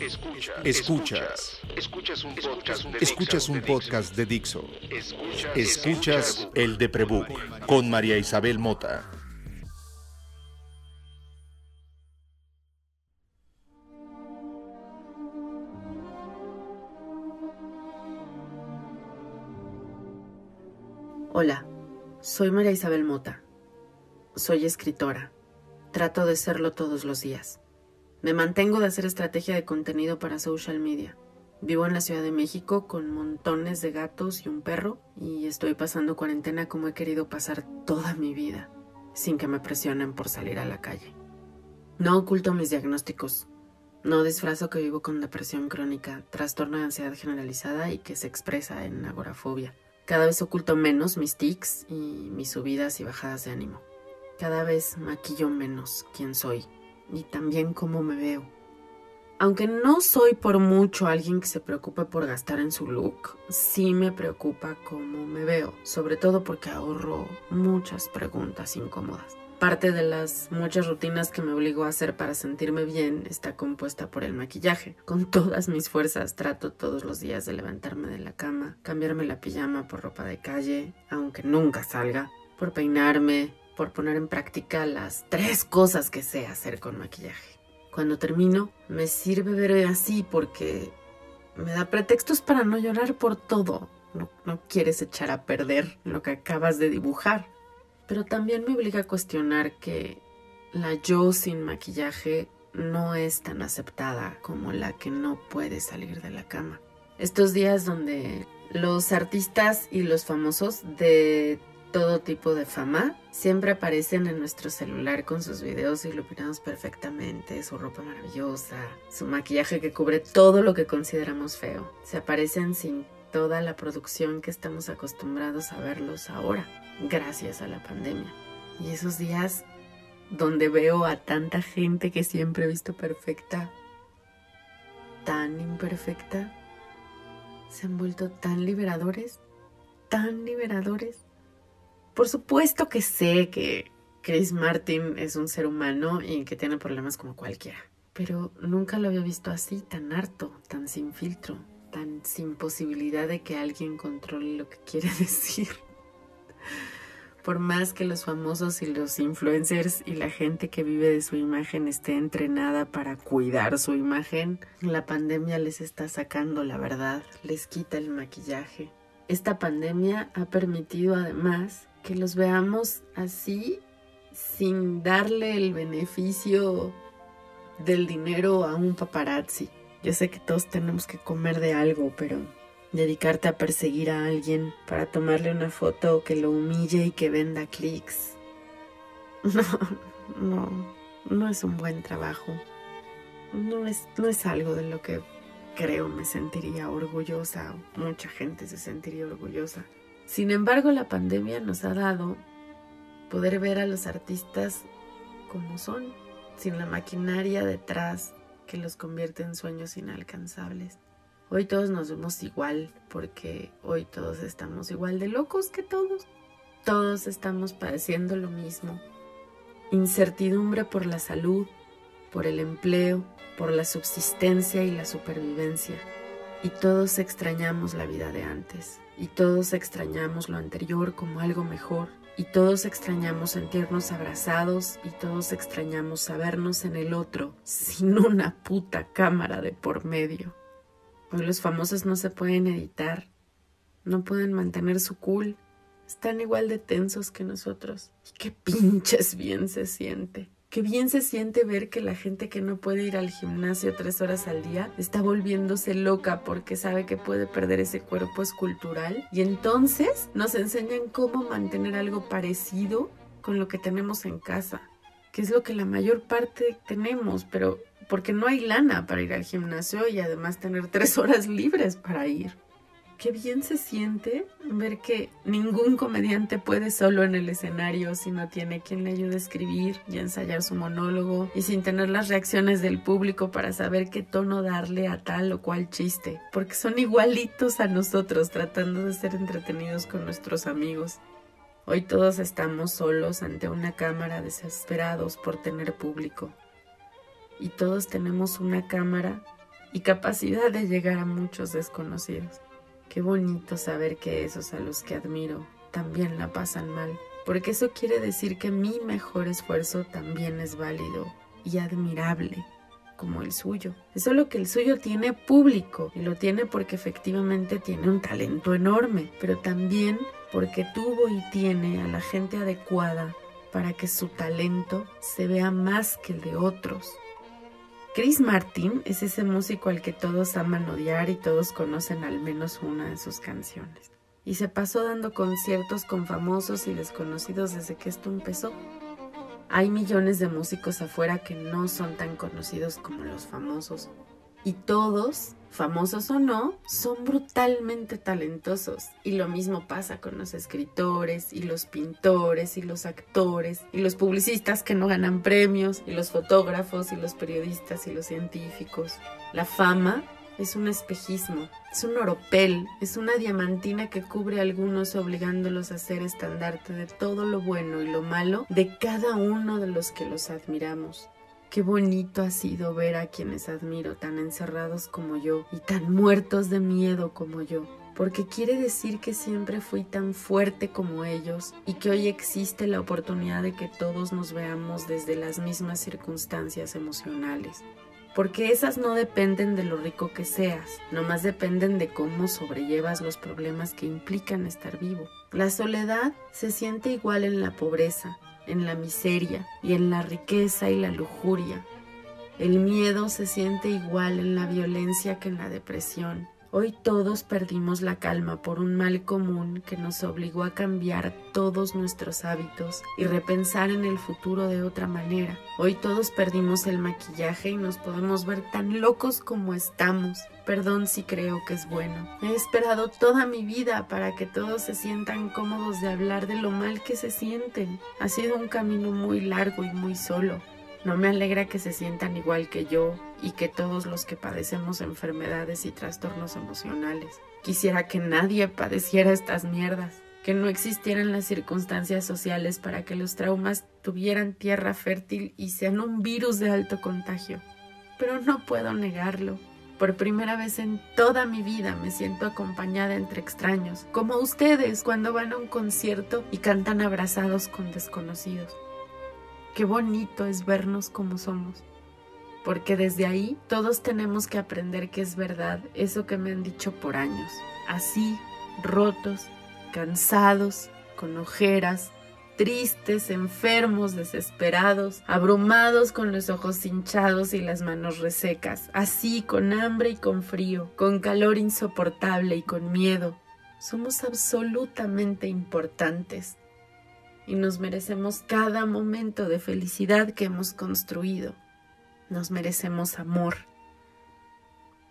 Escuchas. Escuchas. Escuchas un podcast de, Escuchas un podcast de Dixo. Escuchas el de Prebook con María Isabel Mota. Hola, soy María Isabel Mota. Soy escritora. Trato de serlo todos los días. Me mantengo de hacer estrategia de contenido para social media. Vivo en la Ciudad de México con montones de gatos y un perro y estoy pasando cuarentena como he querido pasar toda mi vida, sin que me presionen por salir a la calle. No oculto mis diagnósticos. No disfrazo que vivo con depresión crónica, trastorno de ansiedad generalizada y que se expresa en agorafobia. Cada vez oculto menos mis tics y mis subidas y bajadas de ánimo. Cada vez maquillo menos quién soy y también cómo me veo. Aunque no soy por mucho alguien que se preocupe por gastar en su look, sí me preocupa cómo me veo, sobre todo porque ahorro muchas preguntas incómodas. Parte de las muchas rutinas que me obligo a hacer para sentirme bien está compuesta por el maquillaje. Con todas mis fuerzas trato todos los días de levantarme de la cama, cambiarme la pijama por ropa de calle, aunque nunca salga, por peinarme, por poner en práctica las tres cosas que sé hacer con maquillaje. Cuando termino, me sirve ver así porque me da pretextos para no llorar por todo. No, no quieres echar a perder lo que acabas de dibujar. Pero también me obliga a cuestionar que la yo sin maquillaje no es tan aceptada como la que no puede salir de la cama. Estos días donde los artistas y los famosos de todo tipo de fama. Siempre aparecen en nuestro celular con sus videos iluminados perfectamente, su ropa maravillosa, su maquillaje que cubre todo lo que consideramos feo. Se aparecen sin toda la producción que estamos acostumbrados a verlos ahora, gracias a la pandemia. Y esos días donde veo a tanta gente que siempre he visto perfecta, tan imperfecta, se han vuelto tan liberadores, tan liberadores por supuesto que sé que Chris Martin es un ser humano y que tiene problemas como cualquiera, pero nunca lo había visto así, tan harto, tan sin filtro, tan sin posibilidad de que alguien controle lo que quiere decir. Por más que los famosos y los influencers y la gente que vive de su imagen esté entrenada para cuidar su imagen, la pandemia les está sacando la verdad, les quita el maquillaje. Esta pandemia ha permitido además que los veamos así sin darle el beneficio del dinero a un paparazzi. Yo sé que todos tenemos que comer de algo, pero dedicarte a perseguir a alguien para tomarle una foto que lo humille y que venda clics. No, no, no es un buen trabajo. No es, no es algo de lo que creo me sentiría orgullosa. Mucha gente se sentiría orgullosa. Sin embargo, la pandemia nos ha dado poder ver a los artistas como son, sin la maquinaria detrás que los convierte en sueños inalcanzables. Hoy todos nos vemos igual porque hoy todos estamos igual de locos que todos. Todos estamos padeciendo lo mismo. Incertidumbre por la salud, por el empleo, por la subsistencia y la supervivencia. Y todos extrañamos la vida de antes y todos extrañamos lo anterior como algo mejor, y todos extrañamos sentirnos abrazados, y todos extrañamos sabernos en el otro sin una puta cámara de por medio. Hoy los famosos no se pueden editar, no pueden mantener su cool, están igual de tensos que nosotros. Y qué pinches bien se siente. Qué bien se siente ver que la gente que no puede ir al gimnasio tres horas al día está volviéndose loca porque sabe que puede perder ese cuerpo escultural. Y entonces nos enseñan cómo mantener algo parecido con lo que tenemos en casa, que es lo que la mayor parte tenemos, pero porque no hay lana para ir al gimnasio y además tener tres horas libres para ir qué bien se siente ver que ningún comediante puede solo en el escenario si no tiene quien le ayude a escribir y ensayar su monólogo y sin tener las reacciones del público para saber qué tono darle a tal o cual chiste, porque son igualitos a nosotros tratando de ser entretenidos con nuestros amigos. Hoy todos estamos solos ante una cámara desesperados por tener público. Y todos tenemos una cámara y capacidad de llegar a muchos desconocidos. Qué bonito saber que esos a los que admiro también la pasan mal, porque eso quiere decir que mi mejor esfuerzo también es válido y admirable como el suyo. Es solo que el suyo tiene público y lo tiene porque efectivamente tiene un talento enorme, pero también porque tuvo y tiene a la gente adecuada para que su talento se vea más que el de otros. Chris Martin es ese músico al que todos aman odiar y todos conocen al menos una de sus canciones. Y se pasó dando conciertos con famosos y desconocidos desde que esto empezó. Hay millones de músicos afuera que no son tan conocidos como los famosos. Y todos, famosos o no, son brutalmente talentosos. Y lo mismo pasa con los escritores y los pintores y los actores y los publicistas que no ganan premios y los fotógrafos y los periodistas y los científicos. La fama es un espejismo, es un oropel, es una diamantina que cubre a algunos obligándolos a ser estandarte de todo lo bueno y lo malo de cada uno de los que los admiramos. Qué bonito ha sido ver a quienes admiro tan encerrados como yo y tan muertos de miedo como yo, porque quiere decir que siempre fui tan fuerte como ellos y que hoy existe la oportunidad de que todos nos veamos desde las mismas circunstancias emocionales porque esas no dependen de lo rico que seas, nomás dependen de cómo sobrellevas los problemas que implican estar vivo. La soledad se siente igual en la pobreza, en la miseria y en la riqueza y la lujuria. El miedo se siente igual en la violencia que en la depresión. Hoy todos perdimos la calma por un mal común que nos obligó a cambiar todos nuestros hábitos y repensar en el futuro de otra manera. Hoy todos perdimos el maquillaje y nos podemos ver tan locos como estamos. Perdón si creo que es bueno. He esperado toda mi vida para que todos se sientan cómodos de hablar de lo mal que se sienten. Ha sido un camino muy largo y muy solo. No me alegra que se sientan igual que yo y que todos los que padecemos enfermedades y trastornos emocionales. Quisiera que nadie padeciera estas mierdas, que no existieran las circunstancias sociales para que los traumas tuvieran tierra fértil y sean un virus de alto contagio. Pero no puedo negarlo. Por primera vez en toda mi vida me siento acompañada entre extraños, como ustedes cuando van a un concierto y cantan abrazados con desconocidos. Qué bonito es vernos como somos, porque desde ahí todos tenemos que aprender que es verdad eso que me han dicho por años, así, rotos, cansados, con ojeras, tristes, enfermos, desesperados, abrumados con los ojos hinchados y las manos resecas, así con hambre y con frío, con calor insoportable y con miedo. Somos absolutamente importantes y nos merecemos cada momento de felicidad que hemos construido. Nos merecemos amor.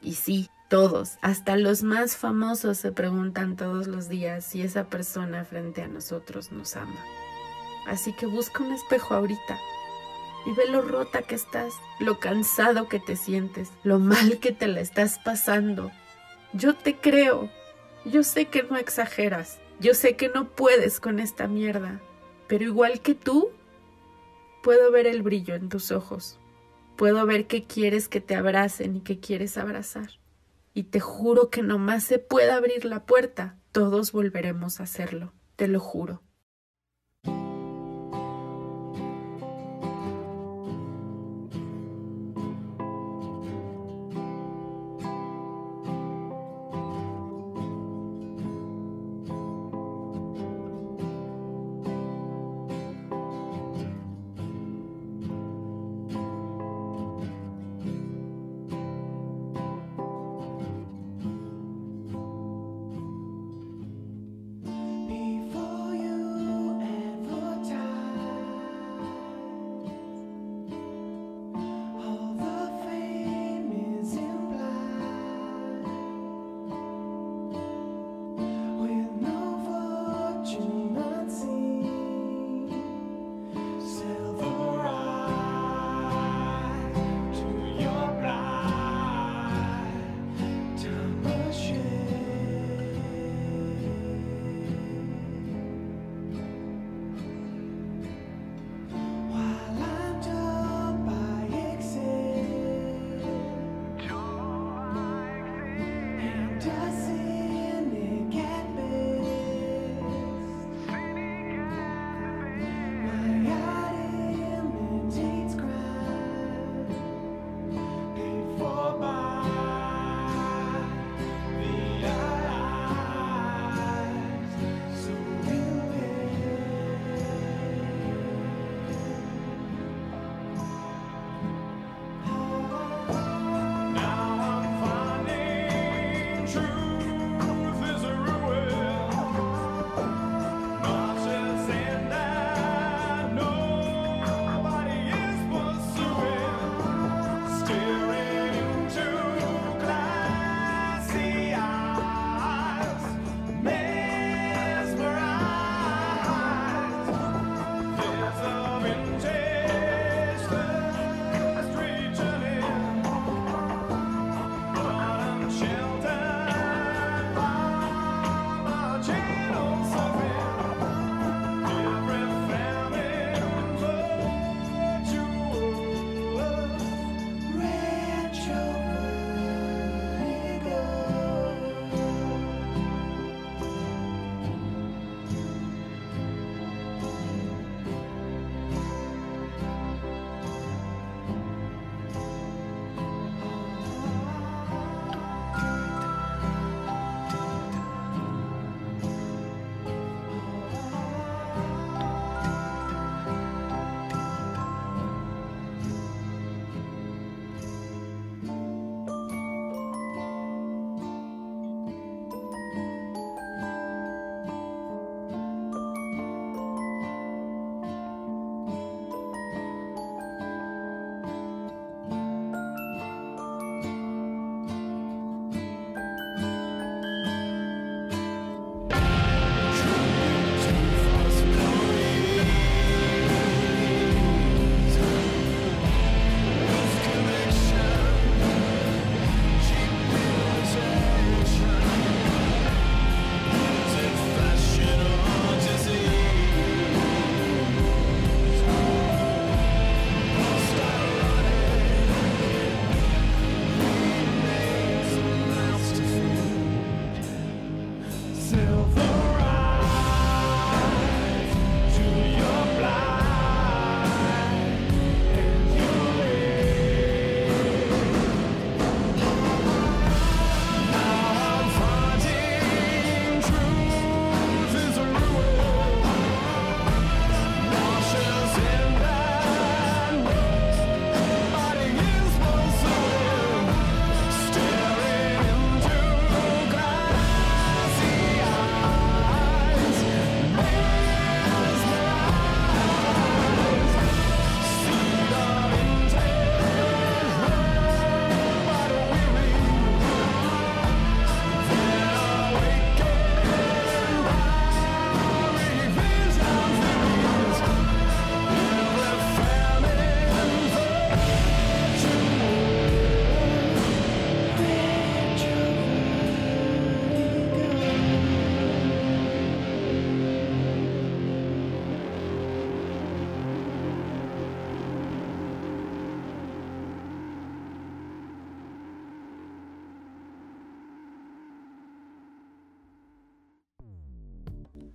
Y sí, todos, hasta los más famosos se preguntan todos los días si esa persona frente a nosotros nos ama. Así que busca un espejo ahorita y ve lo rota que estás, lo cansado que te sientes, lo mal que te la estás pasando. Yo te creo. Yo sé que no exageras. Yo sé que no puedes con esta mierda. Pero igual que tú, puedo ver el brillo en tus ojos. Puedo ver que quieres que te abracen y que quieres abrazar. Y te juro que nomás se pueda abrir la puerta, todos volveremos a hacerlo. Te lo juro.